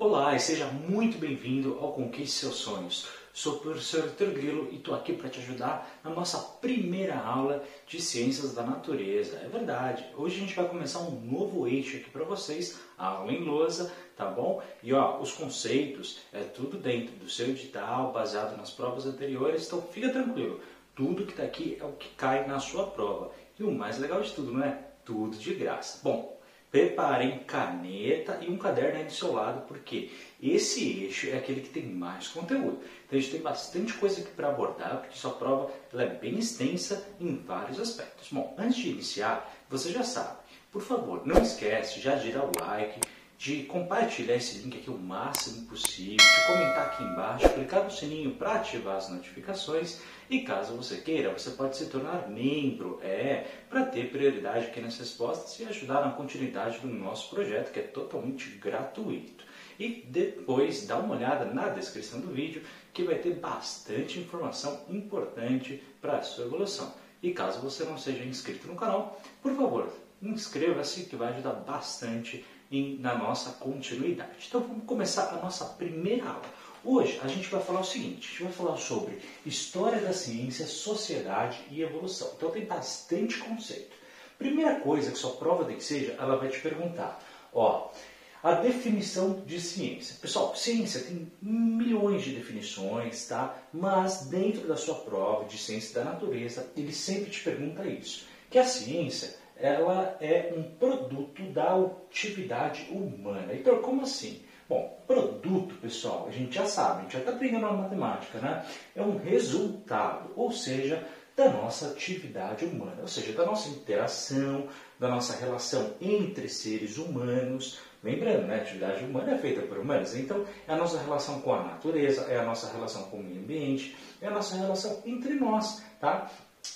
Olá e seja muito bem-vindo ao Conquiste Seus Sonhos. Sou o professor Arthur Grilo e estou aqui para te ajudar na nossa primeira aula de Ciências da Natureza. É verdade, hoje a gente vai começar um novo eixo aqui para vocês, a aula em lousa, tá bom? E ó, os conceitos é tudo dentro do seu edital, baseado nas provas anteriores, então fica tranquilo. Tudo que está aqui é o que cai na sua prova. E o mais legal de tudo, não é? Tudo de graça. Bom, preparem caneta e um caderno aí do seu lado, porque esse eixo é aquele que tem mais conteúdo. Então a gente tem bastante coisa aqui para abordar, porque sua prova ela é bem extensa em vários aspectos. Bom, antes de iniciar, você já sabe, por favor, não esquece, já gira o like, de compartilhar esse link aqui o máximo possível, de comentar aqui embaixo, clicar no sininho para ativar as notificações e caso você queira, você pode se tornar membro, é, para ter prioridade aqui nas respostas e ajudar na continuidade do nosso projeto, que é totalmente gratuito. E depois dá uma olhada na descrição do vídeo, que vai ter bastante informação importante para a sua evolução. E caso você não seja inscrito no canal, por favor, inscreva-se que vai ajudar bastante em, na nossa continuidade. Então vamos começar a nossa primeira aula. Hoje a gente vai falar o seguinte, a gente vai falar sobre história da ciência, sociedade e evolução. Então tem bastante conceito. Primeira coisa que sua prova tem que seja, ela vai te perguntar, ó, a definição de ciência. Pessoal, ciência tem milhões de definições, tá? Mas dentro da sua prova de ciência da natureza, ele sempre te pergunta isso, que a ciência ela é um produto da atividade humana. Então, como assim? Bom, produto, pessoal, a gente já sabe, a gente já está aprendendo na matemática, né? É um resultado, ou seja, da nossa atividade humana, ou seja, da nossa interação, da nossa relação entre seres humanos. Lembrando, né, a atividade humana é feita por humanos, então é a nossa relação com a natureza, é a nossa relação com o meio ambiente, é a nossa relação entre nós, tá?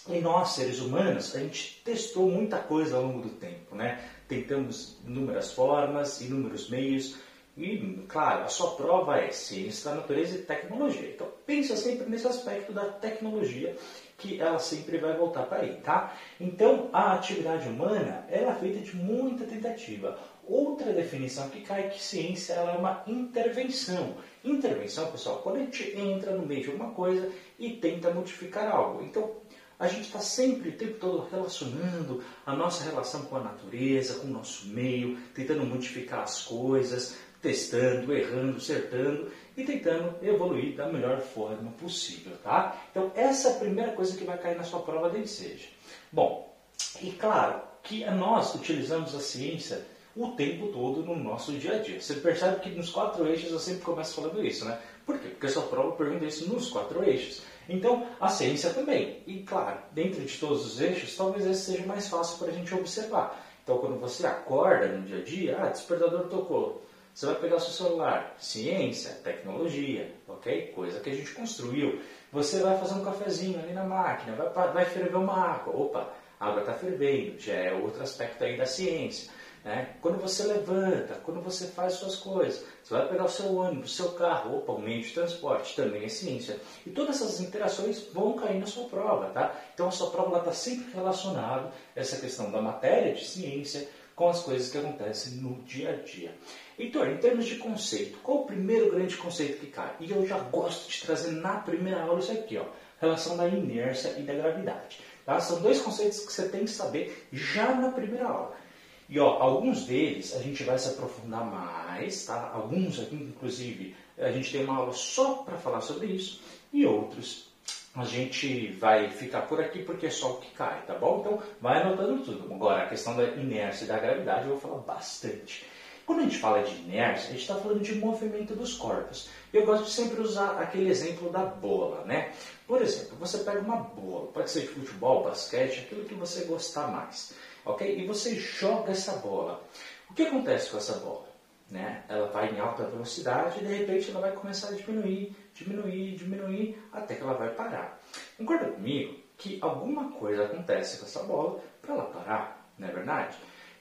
E nós, seres humanos, a gente testou muita coisa ao longo do tempo, né? Tentamos inúmeras formas, inúmeros meios, e, claro, a sua prova é ciência da natureza e tecnologia. Então, pensa sempre nesse aspecto da tecnologia, que ela sempre vai voltar para aí, tá? Então, a atividade humana, ela é feita de muita tentativa. Outra definição que cai é que ciência ela é uma intervenção. Intervenção, pessoal, quando a gente entra no meio de alguma coisa e tenta modificar algo. Então, a gente está sempre o tempo todo relacionando a nossa relação com a natureza, com o nosso meio, tentando modificar as coisas, testando, errando, acertando e tentando evoluir da melhor forma possível, tá? Então essa é a primeira coisa que vai cair na sua prova de seja. Bom, e claro que nós utilizamos a ciência o tempo todo no nosso dia a dia. Você percebe que nos quatro eixos eu sempre começo falando isso, né? Por quê? Porque a sua prova pergunta isso nos quatro eixos. Então, a ciência também. E, claro, dentro de todos os eixos, talvez esse seja mais fácil para a gente observar. Então, quando você acorda no dia a dia, ah, despertador tocou. Você vai pegar seu celular, ciência, tecnologia, ok? Coisa que a gente construiu. Você vai fazer um cafezinho ali na máquina, vai, vai ferver uma água. Opa, a água está fervendo, já é outro aspecto aí da ciência. Né? Quando você levanta, quando você faz suas coisas, você vai pegar o seu ônibus, o seu carro, opa, o meio de transporte, também é ciência. E todas essas interações vão cair na sua prova, tá? Então a sua prova está sempre relacionada essa questão da matéria de ciência com as coisas que acontecem no dia a dia. Heitor, em termos de conceito, qual o primeiro grande conceito que cai? E eu já gosto de trazer na primeira aula isso aqui, ó, relação da inércia e da gravidade. Tá? São dois conceitos que você tem que saber já na primeira aula. E ó, alguns deles a gente vai se aprofundar mais, tá? Alguns aqui, inclusive, a gente tem uma aula só para falar sobre isso, e outros a gente vai ficar por aqui porque é só o que cai, tá bom? Então vai anotando tudo. Agora, a questão da inércia e da gravidade eu vou falar bastante. Quando a gente fala de inércia, a gente está falando de movimento dos corpos. Eu gosto de sempre usar aquele exemplo da bola, né? Por exemplo, você pega uma bola, pode ser de futebol, basquete, aquilo que você gostar mais ok? E você joga essa bola. O que acontece com essa bola? Né? Ela vai em alta velocidade e de repente ela vai começar a diminuir, diminuir, diminuir, até que ela vai parar. Concorda comigo que alguma coisa acontece com essa bola para ela parar, não é verdade?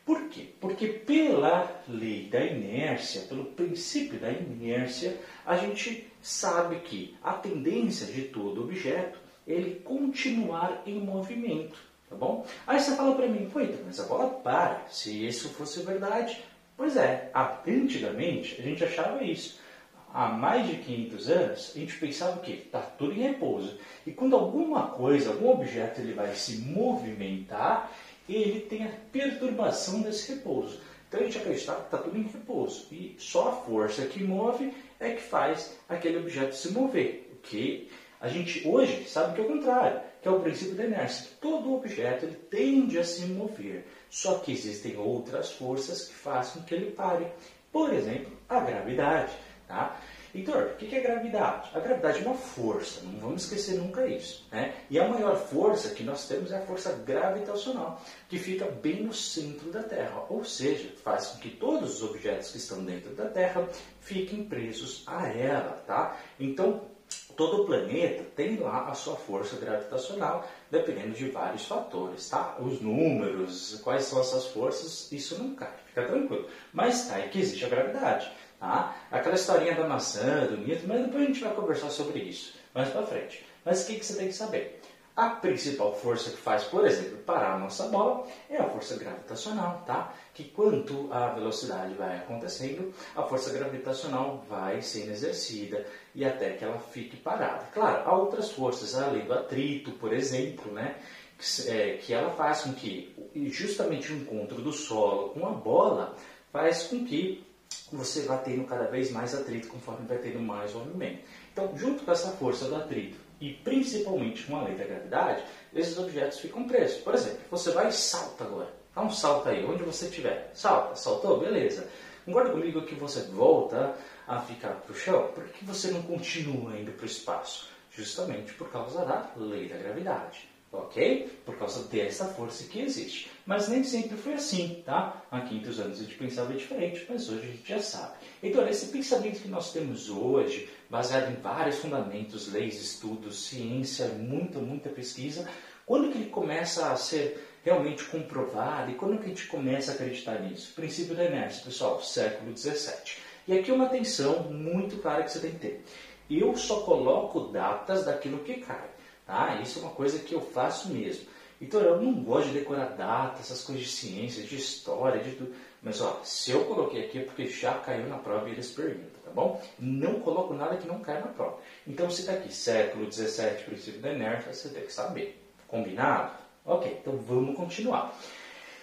Por quê? Porque pela lei da inércia, pelo princípio da inércia, a gente sabe que a tendência de todo objeto é ele continuar em movimento. Tá bom? Aí você fala para mim, pois, mas a bola para. Se isso fosse verdade, Pois é, antigamente a gente achava isso. Há mais de 500 anos a gente pensava que está tudo em repouso. E quando alguma coisa, algum objeto ele vai se movimentar, ele tem a perturbação desse repouso. Então a gente acreditava que está tudo em repouso. E só a força que move é que faz aquele objeto se mover. O que a gente hoje sabe que é o contrário, que é o princípio da inércia. Todo objeto ele tende a se mover, só que existem outras forças que fazem com que ele pare. Por exemplo, a gravidade. Tá? Heitor, o que é gravidade? A gravidade é uma força, não vamos esquecer nunca isso. Né? E a maior força que nós temos é a força gravitacional, que fica bem no centro da Terra, ou seja, faz com que todos os objetos que estão dentro da Terra fiquem presos a ela. Tá? Então, Todo planeta tem lá a sua força gravitacional, dependendo de vários fatores, tá? Os números, quais são essas forças, isso não cai, fica tranquilo. Mas tá, é que existe a gravidade, tá? Aquela historinha da maçã, do mito, mas depois a gente vai conversar sobre isso mais para frente. Mas o que, que você tem que saber? A principal força que faz, por exemplo, parar a nossa bola é a força gravitacional, tá? Que quanto a velocidade vai acontecendo, a força gravitacional vai sendo exercida e até que ela fique parada. Claro, há outras forças, além do atrito, por exemplo, né? Que, é, que ela faz com que justamente o encontro do solo com a bola faz com que você vá tendo cada vez mais atrito conforme vai tendo mais movimento. Então, junto com essa força do atrito e principalmente com a lei da gravidade, esses objetos ficam presos. Por exemplo, você vai e salta agora. Dá um salto aí, onde você estiver. Salta, saltou, beleza. Concorda comigo que você volta a ficar para o chão? Por que você não continua indo para o espaço? Justamente por causa da lei da gravidade ok? Por causa dessa força que existe. Mas nem sempre foi assim, tá? Há 500 anos a gente pensava diferente, mas hoje a gente já sabe. Então, esse pensamento que nós temos hoje, baseado em vários fundamentos, leis, estudos, ciência, muita, muita pesquisa, quando que ele começa a ser realmente comprovado e quando que a gente começa a acreditar nisso? Princípio da inércia, pessoal, século XVII. E aqui uma atenção muito clara que você tem que ter. Eu só coloco datas daquilo que cai. Tá? Isso é uma coisa que eu faço mesmo. Então eu não gosto de decorar datas, essas coisas de ciência, de história, de tudo. Mas ó, se eu coloquei aqui é porque já caiu na prova e eles perguntam, tá bom? Não coloco nada que não caia na prova. Então se está aqui, século 17, princípio da inércia, você tem que saber. Combinado? Ok, então vamos continuar.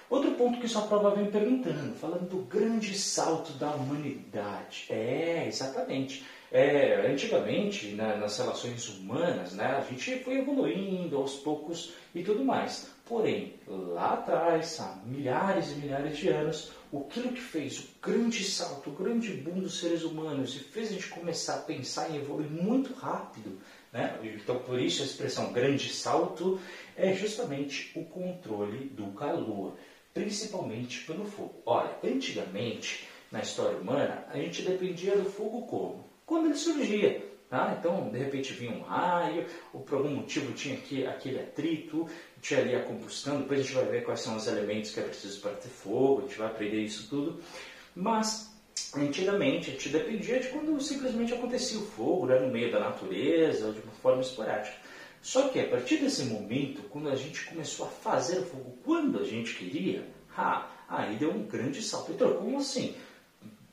Outro ponto que sua prova vem perguntando, falando do grande salto da humanidade. É, exatamente. É, antigamente, nas relações humanas, né, a gente foi evoluindo aos poucos e tudo mais. Porém, lá atrás, há milhares e milhares de anos, aquilo que fez o grande salto, o grande boom dos seres humanos e fez a gente começar a pensar em evoluir muito rápido, né? então por isso a expressão grande salto é justamente o controle do calor, principalmente pelo fogo. Olha, antigamente, na história humana, a gente dependia do fogo como? Quando ele surgia. Tá? Então, de repente vinha um raio, ou por algum motivo tinha aqui, aquele atrito, tinha ali a combustão, depois a gente vai ver quais são os elementos que é preciso para ter fogo, a gente vai aprender isso tudo. Mas, antigamente, a gente dependia de quando simplesmente acontecia o fogo, né, no meio da natureza, de uma forma esporádica. Só que a partir desse momento, quando a gente começou a fazer o fogo quando a gente queria, aí deu um grande salto. Então, como assim?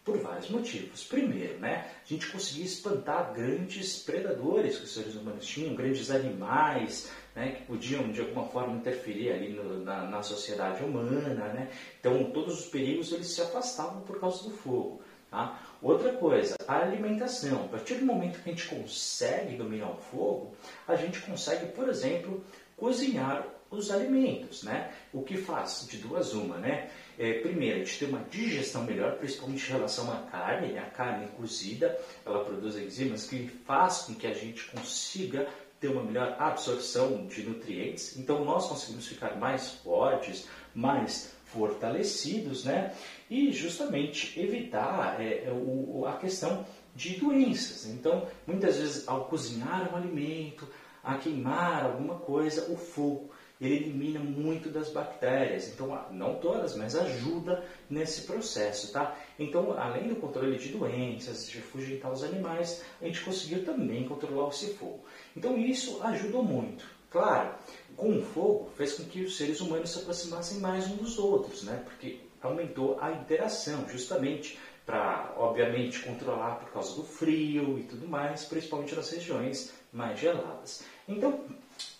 Por vários motivos. Primeiro, né, a gente conseguia espantar grandes predadores que os seres humanos tinham, grandes animais né, que podiam de alguma forma interferir ali no, na, na, sociedade humana. Né? Então, todos os perigos eles se afastavam por causa do fogo. Tá? Outra coisa, a alimentação. A partir do momento que a gente consegue dominar o fogo, a gente consegue, por exemplo, cozinhar os alimentos, né? O que faz de duas uma, né? É, primeiro, a gente tem uma digestão melhor, principalmente em relação à carne, né? A carne cozida, ela produz enzimas que faz com que a gente consiga ter uma melhor absorção de nutrientes. Então, nós conseguimos ficar mais fortes, mais fortalecidos, né? E justamente evitar é, é o, a questão de doenças. Então, muitas vezes, ao cozinhar um alimento, a queimar alguma coisa, o fogo ele elimina muito das bactérias. Então, não todas, mas ajuda nesse processo, tá? Então, além do controle de doenças, de afugentar os animais, a gente conseguiu também controlar esse fogo. Então, isso ajudou muito. Claro, com o fogo fez com que os seres humanos se aproximassem mais uns dos outros, né? Porque aumentou a interação, justamente para, obviamente, controlar por causa do frio e tudo mais, principalmente nas regiões mais geladas. Então,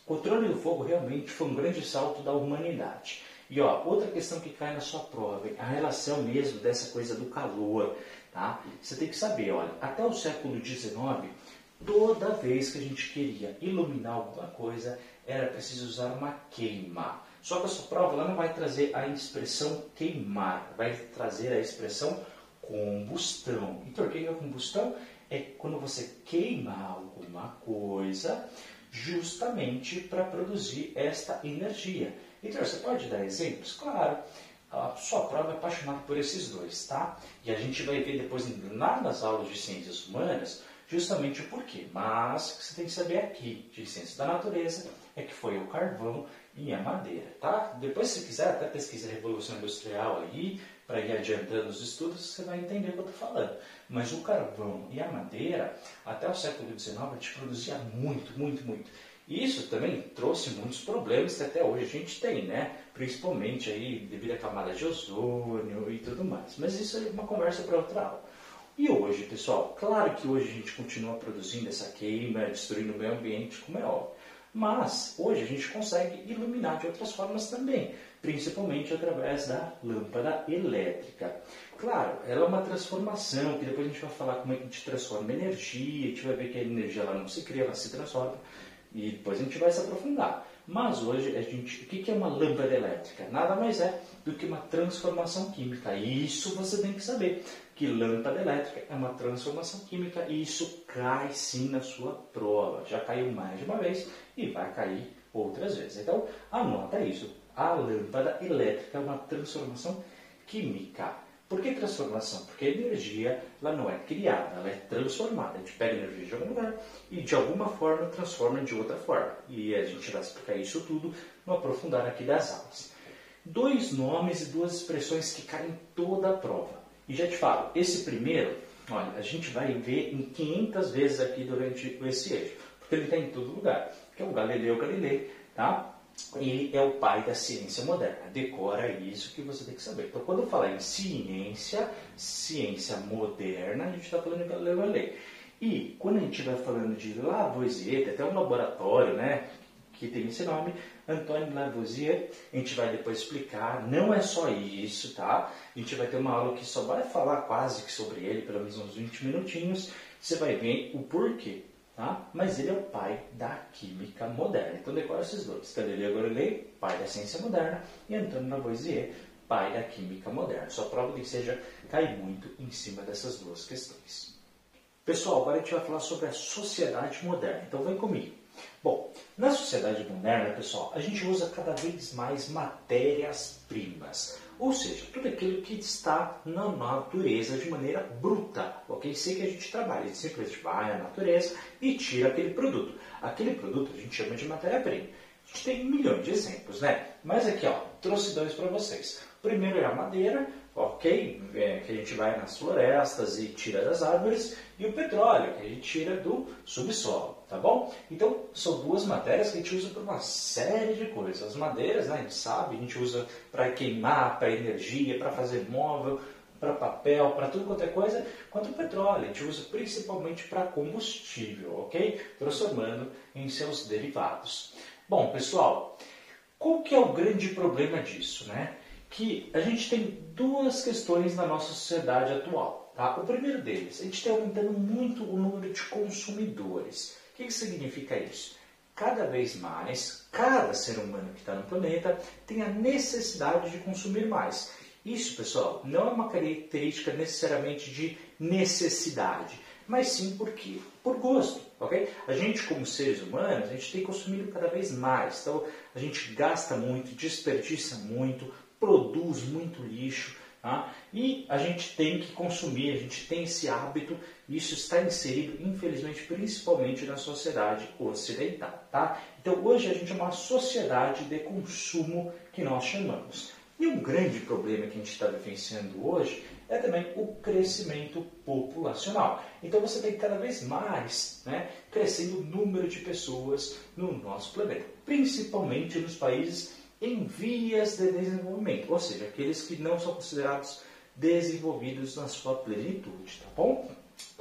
controle do fogo realmente foi um grande salto da humanidade. E ó, outra questão que cai na sua prova, a relação mesmo dessa coisa do calor, tá? Você tem que saber, olha, até o século XIX, toda vez que a gente queria iluminar alguma coisa, era preciso usar uma queima. Só que a sua prova ela não vai trazer a expressão queimar, vai trazer a expressão combustão. Então, o que é combustão? É quando você queima alguma coisa justamente para produzir esta energia. Então, você pode dar exemplos? Claro. A sua prova é apaixonada por esses dois, tá? E a gente vai ver depois lá nas aulas de ciências humanas justamente o porquê. Mas o que você tem que saber aqui de ciências da natureza é que foi o carvão e a madeira, tá? Depois, se quiser, até pesquisa a Revolução Industrial aí, para ir adiantando os estudos, você vai entender o que eu estou falando. Mas o carvão e a madeira, até o século XIX, a gente produzia muito, muito, muito. E isso também trouxe muitos problemas que até hoje a gente tem, né? Principalmente aí devido à camada de ozônio e tudo mais. Mas isso é uma conversa para outra aula. E hoje, pessoal, claro que hoje a gente continua produzindo essa queima, destruindo o meio ambiente, como é óbvio. Mas hoje a gente consegue iluminar de outras formas também, principalmente através da lâmpada elétrica. Claro, ela é uma transformação, que depois a gente vai falar como é que a gente transforma energia, a gente vai ver que a energia ela não se cria, ela se transforma, e depois a gente vai se aprofundar. Mas hoje, a gente, o que é uma lâmpada elétrica? Nada mais é do que uma transformação química. Isso você tem que saber, que lâmpada elétrica é uma transformação química e isso cai sim na sua prova. Já caiu mais de uma vez e vai cair outras vezes. Então, anota isso. A lâmpada elétrica é uma transformação química. Por que transformação? Porque a energia ela não é criada, ela é transformada. A gente pega a energia de algum lugar e de alguma forma transforma de outra forma. E a gente vai explicar isso tudo no aprofundar aqui das aulas. Dois nomes e duas expressões que caem em toda a prova. E já te falo, esse primeiro, olha, a gente vai ver em 500 vezes aqui durante esse eixo, porque ele está em todo lugar, que é o Galileu Galilei, tá? Ele é o pai da ciência moderna. Decora isso que você tem que saber. Então, quando eu falar em ciência, ciência moderna, a gente está falando de Galileu Galilei. E quando a gente vai falando de Lavoisier, até um laboratório, né, que tem esse nome, Antônio Lavoisier. A gente vai depois explicar, não é só isso, tá? A gente vai ter uma aula que só vai falar quase que sobre ele, pelo menos uns 20 minutinhos. Você vai ver o porquê, tá? Mas ele é o pai da química moderna. Então decora esses dois. Galileu Galilei, pai da ciência moderna, e Antônio Lavoisier, pai da química moderna. Só prova de que seja cai muito em cima dessas duas questões. Pessoal, agora a gente vai falar sobre a sociedade moderna. Então vem comigo. Bom, na sociedade moderna, pessoal, a gente usa cada vez mais matérias-primas, ou seja, tudo aquilo que está na natureza de maneira bruta, ok? Sei que a gente trabalha, a gente simplesmente vai na natureza e tira aquele produto. Aquele produto a gente chama de matéria-prima. A gente tem milhões de exemplos, né? Mas aqui, ó, trouxe dois para vocês. O primeiro é a madeira, ok? É, que a gente vai nas florestas e tira das árvores, e o petróleo, que a gente tira do subsolo, tá bom? Então, são duas matérias que a gente usa para uma série de coisas. As madeiras, né, a gente sabe, a gente usa para queimar, para energia, para fazer móvel, para papel, para tudo quanto é coisa, quanto o petróleo. A gente usa principalmente para combustível, ok? Transformando em seus derivados. Bom, pessoal, qual que é o grande problema disso, né? Que a gente tem duas questões na nossa sociedade atual. Tá? O primeiro deles, a gente está aumentando muito o número de consumidores. O que, que significa isso? Cada vez mais, cada ser humano que está no planeta tem a necessidade de consumir mais. Isso, pessoal, não é uma característica necessariamente de necessidade, mas sim porque por gosto, ok? A gente como seres humanos, a gente tem consumido cada vez mais, então a gente gasta muito, desperdiça muito, produz muito lixo. Tá? E a gente tem que consumir, a gente tem esse hábito, isso está inserido, infelizmente, principalmente na sociedade ocidental. Tá? Então, hoje a gente é uma sociedade de consumo que nós chamamos. E um grande problema que a gente está vivenciando hoje é também o crescimento populacional. Então você tem cada vez mais né, crescendo o número de pessoas no nosso planeta, principalmente nos países em vias de desenvolvimento, ou seja, aqueles que não são considerados desenvolvidos na sua plenitude, tá bom?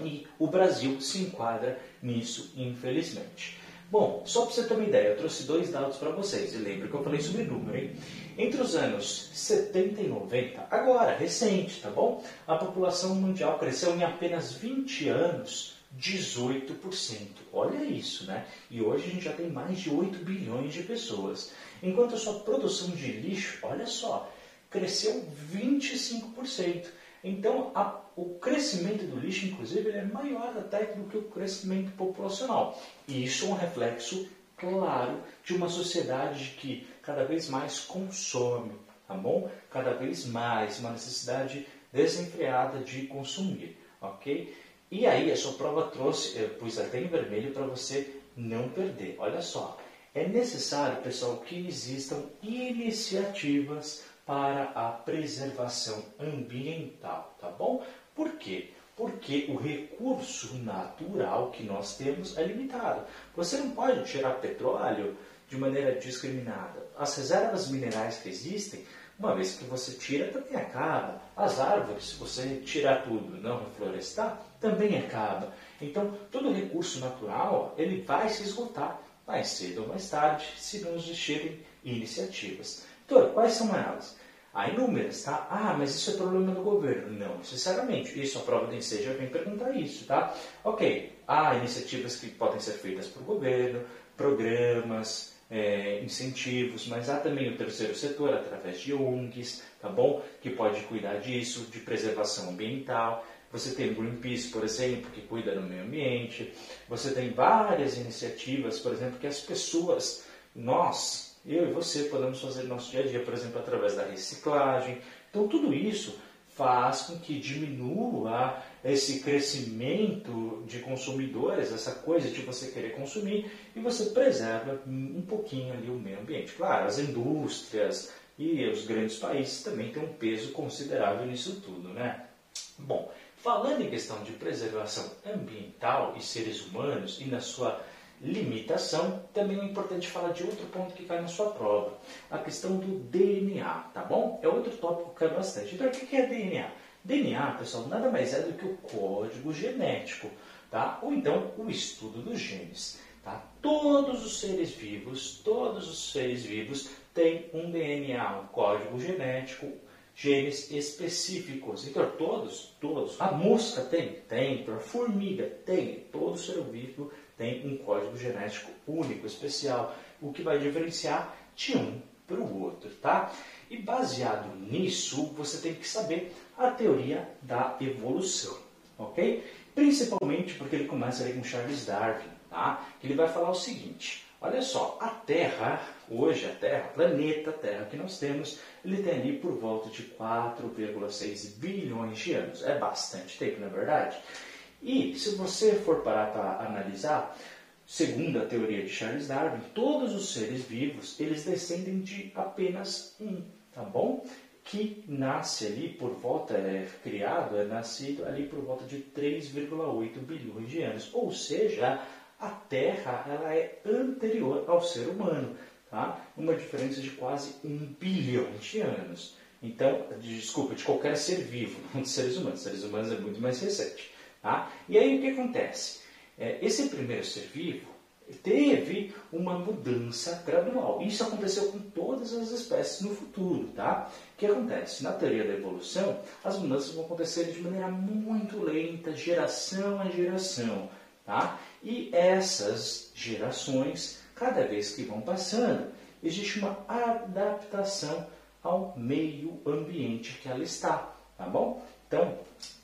E o Brasil se enquadra nisso, infelizmente. Bom, só para você ter uma ideia, eu trouxe dois dados para vocês. E lembre que eu falei sobre número, hein? Entre os anos 70 e 90, agora, recente, tá bom? A população mundial cresceu em apenas 20 anos 18%. Olha isso, né? E hoje a gente já tem mais de 8 bilhões de pessoas. Enquanto a sua produção de lixo, olha só, cresceu 25%. Então, a, o crescimento do lixo, inclusive, é maior até do que o crescimento populacional. E isso é um reflexo claro de uma sociedade que cada vez mais consome, tá bom? Cada vez mais, uma necessidade desenfreada de consumir, ok? E aí, a sua prova trouxe, eu pus até em vermelho para você não perder. Olha só, é necessário, pessoal, que existam iniciativas para a preservação ambiental, tá bom? Por quê? Porque o recurso natural que nós temos é limitado. Você não pode tirar petróleo de maneira discriminada. As reservas minerais que existem, uma vez que você tira, também acaba. As árvores, se você tirar tudo, não reflorestar, também acaba. Então, todo recurso natural, ele vai se esgotar mais cedo ou mais tarde, se não existirem iniciativas. Doutor, quais são elas? Há inúmeras, tá? Ah, mas isso é problema do governo. Não, sinceramente, isso a prova de já vem perguntar isso, tá? Ok, há iniciativas que podem ser feitas por governo, programas, é, incentivos, mas há também o terceiro setor, através de ONGs, tá bom? Que pode cuidar disso, de preservação ambiental. Você tem o Greenpeace, por exemplo, que cuida do meio ambiente. Você tem várias iniciativas, por exemplo, que as pessoas, nós, eu e você podemos fazer no nosso dia a dia, por exemplo, através da reciclagem. Então, tudo isso faz com que diminua esse crescimento de consumidores, essa coisa de você querer consumir, e você preserva um pouquinho ali o meio ambiente. Claro, as indústrias e os grandes países também têm um peso considerável nisso tudo, né? Bom, falando em questão de preservação ambiental e seres humanos e na sua limitação, também é importante falar de outro ponto que cai na sua prova, a questão do DNA, tá bom? É outro tópico que cai bastante. Então, o que é DNA? DNA, pessoal, nada mais é do que o código genético, tá? Ou então o estudo dos genes, tá? Todos os seres vivos, todos os seres vivos têm um DNA, um código genético, genes específicos. Então, todos, todos. A mosca tem? Tem. A formiga tem. Todo ser vivo tem um código genético único, especial, o que vai diferenciar de um para o outro, tá? E baseado nisso, você tem que saber a teoria da evolução, ok? Principalmente porque ele começa ali com Charles Darwin, tá? Que ele vai falar o seguinte, olha só, a Terra, hoje a Terra, planeta Terra que nós temos, ele tem ali por volta de 4,6 bilhões de anos. É bastante tempo, não é verdade? E se você for parar para analisar, segundo a teoria de Charles Darwin, todos os seres vivos, eles descendem de apenas um, tá bom? Que nasce ali por volta, é criado, é nascido ali por volta de 3,8 bilhões de anos. Ou seja, a Terra ela é anterior ao ser humano, tá? Uma diferença de quase um bilhão de anos. Então, desculpa, de qualquer ser vivo, não de seres humanos. Seres humanos é muito mais recente. Tá? E aí o que acontece? É, esse primeiro ser vivo teve uma mudança gradual. Isso aconteceu com todas as espécies no futuro. Tá? O que acontece? Na teoria da evolução, as mudanças vão acontecer de maneira muito lenta, geração a geração. Tá? E essas gerações, cada vez que vão passando, existe uma adaptação ao meio ambiente que ela está. Tá bom? Então,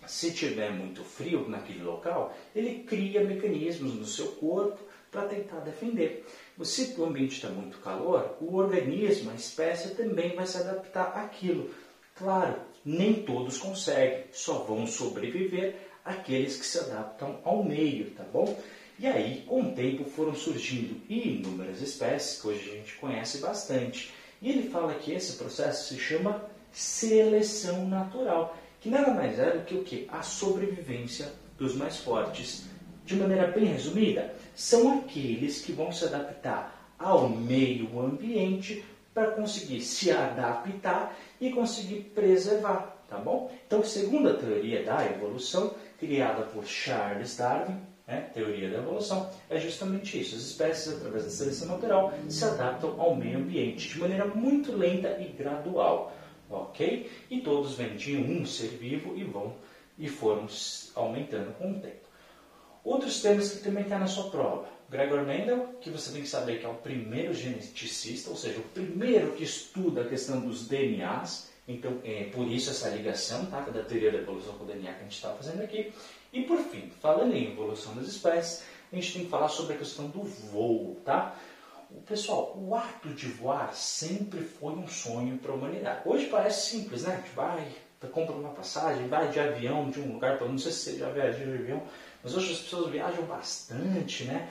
se tiver muito frio naquele local, ele cria mecanismos no seu corpo para tentar defender. Se o ambiente está muito calor, o organismo, a espécie também vai se adaptar àquilo. Claro, nem todos conseguem, só vão sobreviver aqueles que se adaptam ao meio, tá bom? E aí, com o tempo, foram surgindo inúmeras espécies que hoje a gente conhece bastante. E ele fala que esse processo se chama seleção natural que nada mais é do que o que? A sobrevivência dos mais fortes. De maneira bem resumida, são aqueles que vão se adaptar ao meio ambiente para conseguir se adaptar e conseguir preservar, tá bom? Então, segundo a teoria da evolução, criada por Charles Darwin, né, teoria da evolução, é justamente isso. As espécies, através da seleção natural, se adaptam ao meio ambiente de maneira muito lenta e gradual, ok? E todos vêm de um ser vivo e vão e foram aumentando com o tempo. Outros temas que também está na sua prova. Gregor Mendel, que você tem que saber que é o primeiro geneticista, ou seja, o primeiro que estuda a questão dos DNAs, então é por isso essa ligação tá, da teoria da evolução com o DNA que a gente está fazendo aqui. E por fim, falando em evolução das espécies, a gente tem que falar sobre a questão do voo. Tá? Pessoal, o ato de voar sempre foi um sonho para a humanidade. Hoje parece simples, né? A gente vai, compra uma passagem, vai de avião de um lugar para. Não sei se você já viajou de avião, mas hoje as pessoas viajam bastante, né?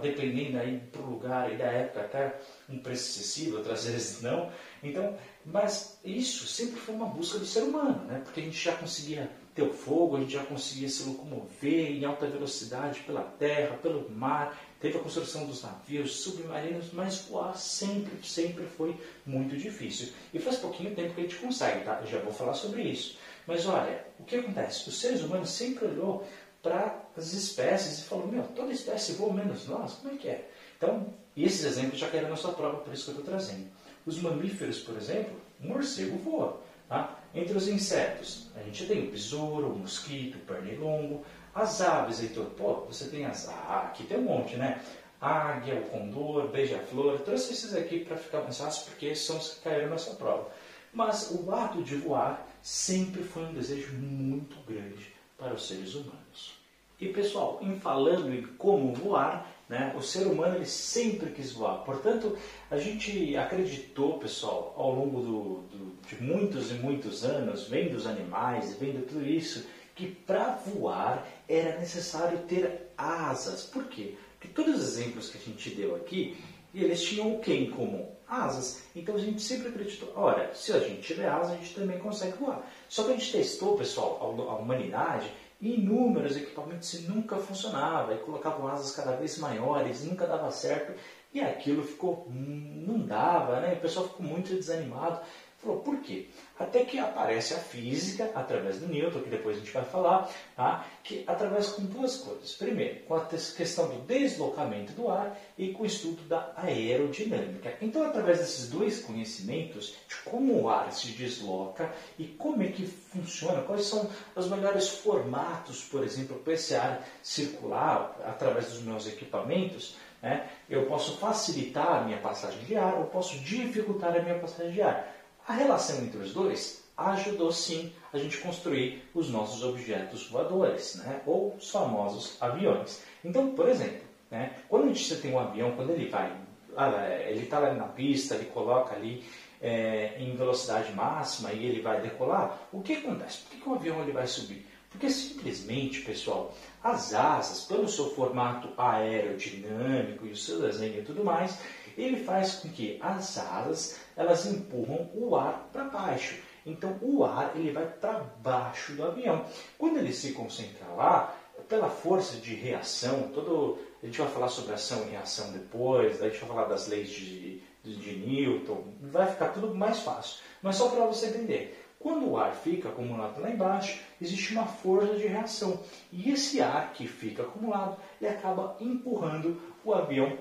dependendo aí para o lugar aí da época, até um preço acessível, outras vezes não. Então, mas isso sempre foi uma busca do ser humano, né? Porque a gente já conseguia ter o fogo, a gente já conseguia se locomover em alta velocidade pela terra, pelo mar, teve a construção dos navios submarinos, mas voar sempre, sempre foi muito difícil. E faz pouquinho tempo que a gente consegue, tá? Eu já vou falar sobre isso. Mas olha, o que acontece? Os seres humanos sempre olhou para as espécies e falou, meu, toda espécie voa menos nós, como é que é? Então, esses exemplos já caíram na sua prova, por isso que eu estou trazendo. Os mamíferos, por exemplo, morcego voa. Tá? Entre os insetos, a gente tem o besouro, o mosquito, o pernilongo. As aves, Heitor, pô, você tem as... Ah, aqui tem um monte, né? Águia, o condor, beija-flor. Trouxe esses aqui para ficar mais fácil, porque são os que caíram na sua prova. Mas o ato de voar sempre foi um desejo muito grande para os seres humanos. E pessoal, em falando em como voar, né, o ser humano ele sempre quis voar. Portanto, a gente acreditou, pessoal, ao longo do, do, de muitos e muitos anos, vendo os animais, vendo tudo isso, que para voar era necessário ter asas. Por quê? Porque todos os exemplos que a gente deu aqui, eles tinham o que em comum? Asas. Então a gente sempre acreditou, olha, se a gente tiver asas, a gente também consegue voar. Só que a gente testou, pessoal, a humanidade, inúmeros equipamentos e nunca funcionava, e colocavam asas cada vez maiores, nunca dava certo, e aquilo ficou, hum, não dava, né? o pessoal ficou muito desanimado. Falou, por quê? Até que aparece a física, através do Newton, que depois a gente vai falar, tá? que através com duas coisas. Primeiro, com a questão do deslocamento do ar e com o estudo da aerodinâmica. Então, através desses dois conhecimentos, de como o ar se desloca e como é que funciona, quais são os melhores formatos, por exemplo, para esse ar circular, através dos meus equipamentos, né? eu posso facilitar a minha passagem de ar ou posso dificultar a minha passagem de ar. A relação entre os dois ajudou sim a gente construir os nossos objetos voadores, né? ou os famosos aviões. Então, por exemplo, né? quando a gente tem um avião, quando ele vai, ah, ele está na pista, ele coloca ali é, em velocidade máxima e ele vai decolar, o que acontece? Por que, que o avião ele vai subir? Porque simplesmente, pessoal, as asas, pelo seu formato aerodinâmico e o seu desenho e tudo mais, ele faz com que as asas elas empurram o ar para baixo. Então o ar ele vai para baixo do avião. Quando ele se concentra lá, pela força de reação, todo a gente vai falar sobre ação e reação depois, daí a gente vai falar das leis de, de, de Newton, vai ficar tudo mais fácil. Mas só para você entender, quando o ar fica acumulado lá embaixo, existe uma força de reação. E esse ar que fica acumulado, ele acaba empurrando o avião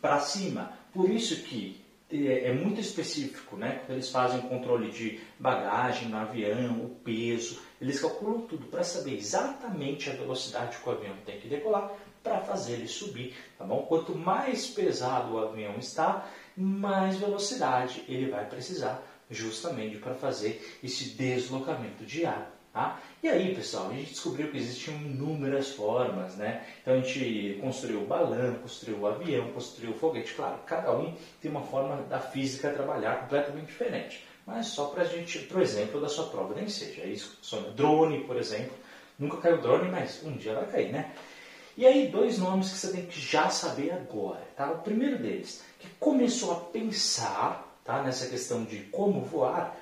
para cima. Por isso que é, é muito específico, né? Quando eles fazem o controle de bagagem no avião, o peso, eles calculam tudo para saber exatamente a velocidade que o avião tem que decolar para fazer ele subir, tá bom? Quanto mais pesado o avião está, mais velocidade ele vai precisar justamente para fazer esse deslocamento de ar. Tá? E aí, pessoal, a gente descobriu que existiam inúmeras formas, né? Então a gente construiu o balão, construiu o avião, construiu o foguete. Claro, cada um tem uma forma da física trabalhar completamente diferente. Mas só para a gente, por exemplo, da sua prova, nem seja isso. Drone, por exemplo. Nunca caiu drone, mas um dia vai cair, né? E aí, dois nomes que você tem que já saber agora, tá? O primeiro deles, que começou a pensar tá, nessa questão de como voar,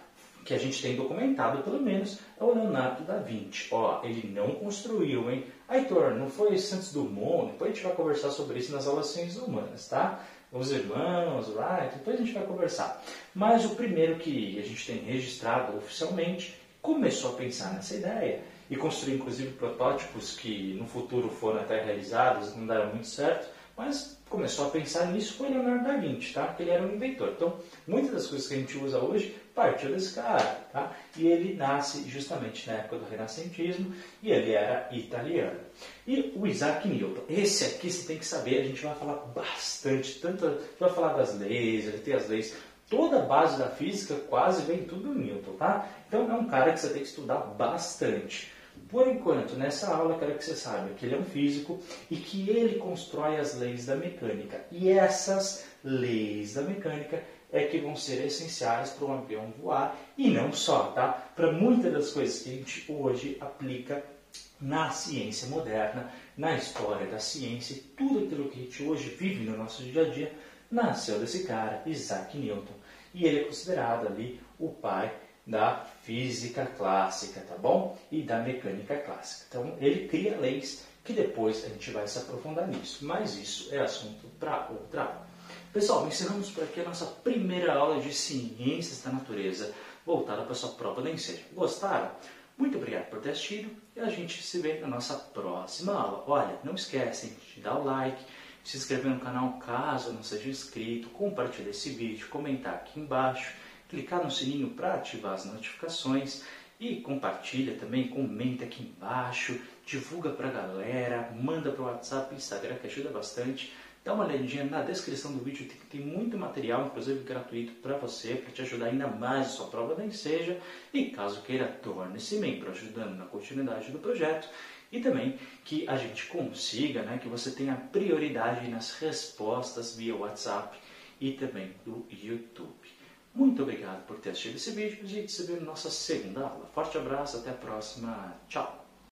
que a gente tem documentado, pelo menos, é o Leonardo da Vinci. Ó, ele não construiu, hein? Heitor, não foi Santos Dumont? Depois a gente vai conversar sobre isso nas aulas ciências humanas, tá? os irmãos lá, depois a gente vai conversar. Mas o primeiro que a gente tem registrado oficialmente começou a pensar nessa ideia e construiu inclusive protótipos que no futuro foram até realizados, não deram muito certo, mas começou a pensar nisso foi Leonardo da Vinci, tá? Ele era um inventor. Então, muitas das coisas que a gente usa hoje partiu desse cara, tá? E ele nasce justamente na época do renascentismo e ele era italiano. E o Isaac Newton, esse aqui você tem que saber, a gente vai falar bastante, tanto, a gente vai falar das leis, ele tem as leis, toda a base da física quase vem tudo do Newton, tá? Então é um cara que você tem que estudar bastante. Por enquanto, nessa aula, quero que você saiba que ele é um físico e que ele constrói as leis da mecânica. E essas leis da mecânica é que vão ser essenciais para um avião voar e não só, tá? Para muitas das coisas que a gente hoje aplica na ciência moderna, na história da ciência, tudo aquilo que a gente hoje vive no nosso dia a dia, nasceu desse cara, Isaac Newton. E ele é considerado ali o pai da física clássica, tá bom? E da mecânica clássica. Então, ele cria leis que depois a gente vai se aprofundar nisso. Mas isso é assunto para outra aula. Pessoal, encerramos por aqui a nossa primeira aula de Ciências da Natureza, voltada para a sua prova da. Gostaram? Muito obrigado por ter assistido e a gente se vê na nossa próxima aula. Olha, não esquecem de dar o like, se inscrever no canal caso não seja inscrito, compartilhar esse vídeo, comentar aqui embaixo clicar no sininho para ativar as notificações e compartilha também, comenta aqui embaixo, divulga para a galera, manda para o WhatsApp Instagram que ajuda bastante. Dá uma olhadinha na descrição do vídeo, tem, tem muito material, inclusive gratuito para você, para te ajudar ainda mais a sua prova da Enseja. E caso queira, torne-se membro, ajudando na continuidade do projeto. E também que a gente consiga, né, que você tenha prioridade nas respostas via WhatsApp e também do YouTube. Muito obrigado por ter assistido esse vídeo a gente se vê na nossa segunda aula. Forte abraço, até a próxima. Tchau!